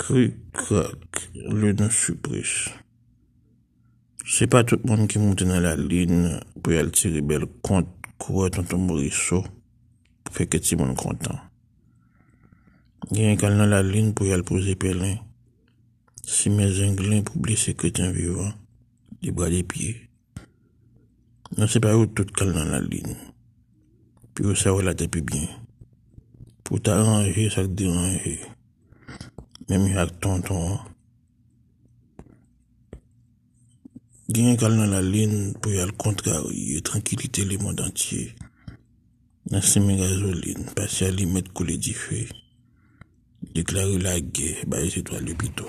Cric, crac, lune surprise. C'est pas tout le monde qui monte dans la ligne pour y aller tirer belle compte, courir tonton Morisseau, pour faire que tout le monde content. Il y a un dans la ligne pour y aller poser pelin. Si mes inglés pour blesser chrétien vivant, des bras des pieds. Non, c'est pas où tout calme dans la ligne. Puis où ça va la tête bien. Pour t'arranger, ça te déranger. Même avec tonton. Gagne calme dans la ligne pour y aller contrarier, tranquillité le monde entier. Dans ces gasoline, passer à limite couler du feu. Déclarer la guerre, bah, c'est toi l'hôpital.